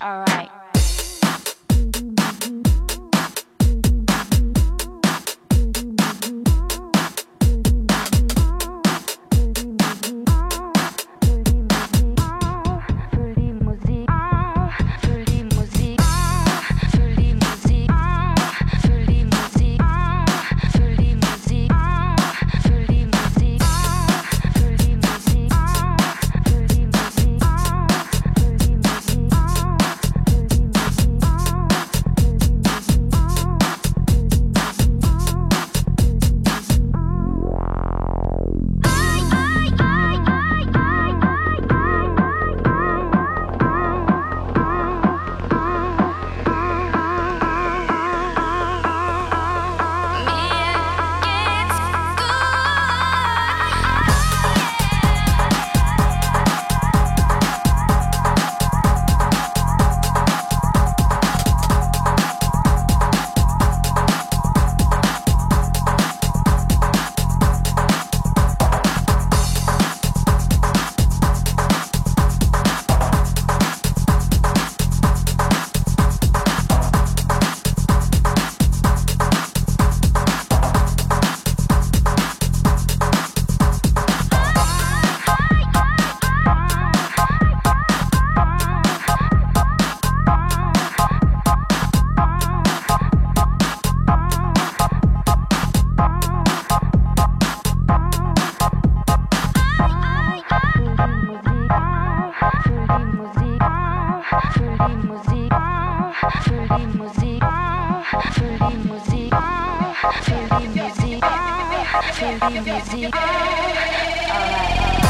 All right. Alright.